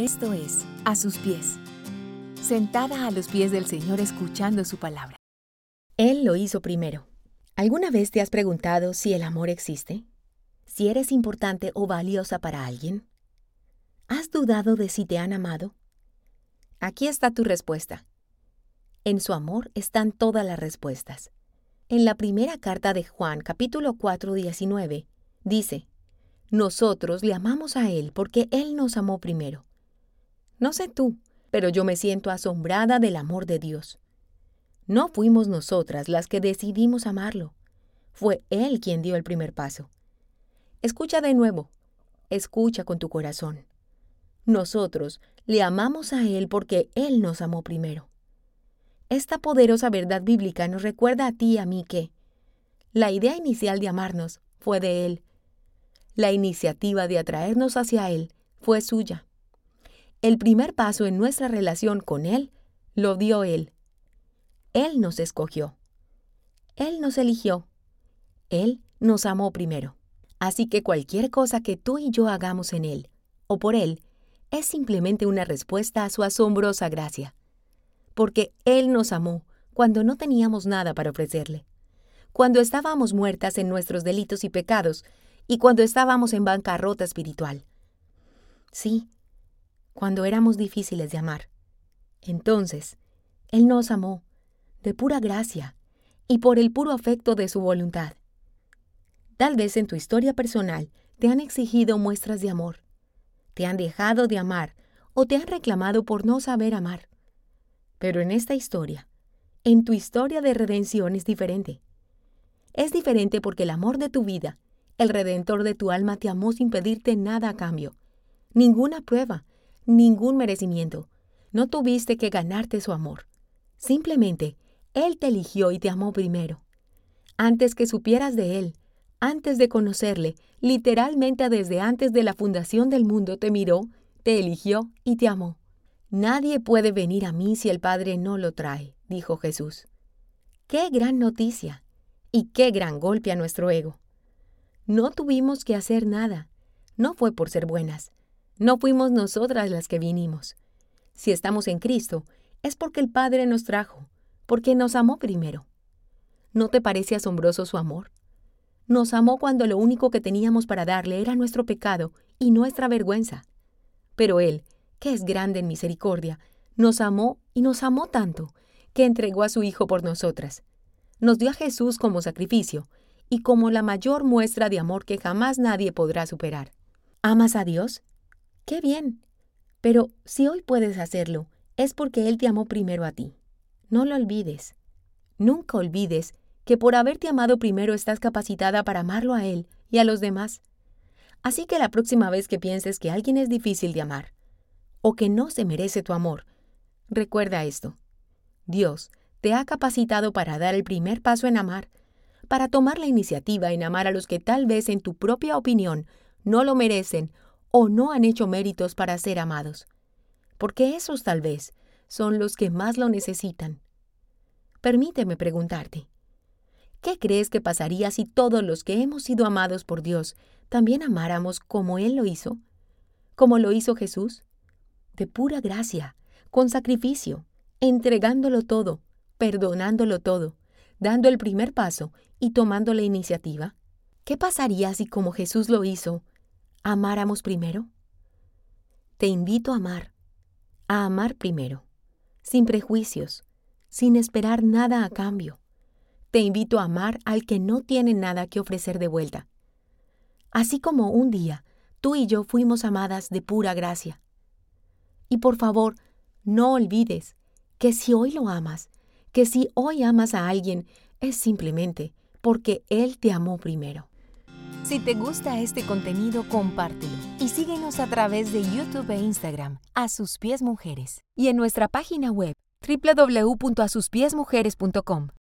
Esto es, a sus pies. Sentada a los pies del Señor escuchando su palabra. Él lo hizo primero. ¿Alguna vez te has preguntado si el amor existe? ¿Si eres importante o valiosa para alguien? ¿Has dudado de si te han amado? Aquí está tu respuesta. En su amor están todas las respuestas. En la primera carta de Juan, capítulo 4, 19, dice, Nosotros le amamos a Él porque Él nos amó primero. No sé tú, pero yo me siento asombrada del amor de Dios. No fuimos nosotras las que decidimos amarlo. Fue Él quien dio el primer paso. Escucha de nuevo. Escucha con tu corazón. Nosotros le amamos a Él porque Él nos amó primero. Esta poderosa verdad bíblica nos recuerda a ti y a mí que la idea inicial de amarnos fue de Él. La iniciativa de atraernos hacia Él fue suya. El primer paso en nuestra relación con Él lo dio Él. Él nos escogió. Él nos eligió. Él nos amó primero. Así que cualquier cosa que tú y yo hagamos en Él o por Él es simplemente una respuesta a su asombrosa gracia. Porque Él nos amó cuando no teníamos nada para ofrecerle, cuando estábamos muertas en nuestros delitos y pecados y cuando estábamos en bancarrota espiritual. Sí, cuando éramos difíciles de amar. Entonces, Él nos amó, de pura gracia, y por el puro afecto de su voluntad. Tal vez en tu historia personal te han exigido muestras de amor, te han dejado de amar o te han reclamado por no saber amar. Pero en esta historia, en tu historia de redención es diferente. Es diferente porque el amor de tu vida, el redentor de tu alma te amó sin pedirte nada a cambio, ninguna prueba, ningún merecimiento. No tuviste que ganarte su amor. Simplemente, Él te eligió y te amó primero. Antes que supieras de Él, antes de conocerle, literalmente desde antes de la fundación del mundo te miró, te eligió y te amó. Nadie puede venir a mí si el Padre no lo trae, dijo Jesús. ¡Qué gran noticia! Y qué gran golpe a nuestro ego. No tuvimos que hacer nada. No fue por ser buenas, no fuimos nosotras las que vinimos. Si estamos en Cristo, es porque el Padre nos trajo, porque nos amó primero. ¿No te parece asombroso su amor? Nos amó cuando lo único que teníamos para darle era nuestro pecado y nuestra vergüenza. Pero Él, que es grande en misericordia, nos amó y nos amó tanto, que entregó a su Hijo por nosotras. Nos dio a Jesús como sacrificio y como la mayor muestra de amor que jamás nadie podrá superar. ¿Amas a Dios? ¡Qué bien! Pero si hoy puedes hacerlo, es porque Él te amó primero a ti. No lo olvides. Nunca olvides que por haberte amado primero estás capacitada para amarlo a Él y a los demás. Así que la próxima vez que pienses que alguien es difícil de amar, o que no se merece tu amor, recuerda esto. Dios te ha capacitado para dar el primer paso en amar, para tomar la iniciativa en amar a los que tal vez en tu propia opinión no lo merecen o no han hecho méritos para ser amados, porque esos tal vez son los que más lo necesitan. Permíteme preguntarte, ¿qué crees que pasaría si todos los que hemos sido amados por Dios también amáramos como Él lo hizo? ¿Como lo hizo Jesús? De pura gracia, con sacrificio, entregándolo todo, perdonándolo todo, dando el primer paso y tomando la iniciativa. ¿Qué pasaría si como Jesús lo hizo, amáramos primero? Te invito a amar, a amar primero, sin prejuicios, sin esperar nada a cambio. Te invito a amar al que no tiene nada que ofrecer de vuelta. Así como un día tú y yo fuimos amadas de pura gracia. Y por favor, no olvides que si hoy lo amas, que si hoy amas a alguien, es simplemente porque Él te amó primero. Si te gusta este contenido, compártelo y síguenos a través de YouTube e Instagram, A Sus Pies Mujeres, y en nuestra página web www.asuspiesmujeres.com.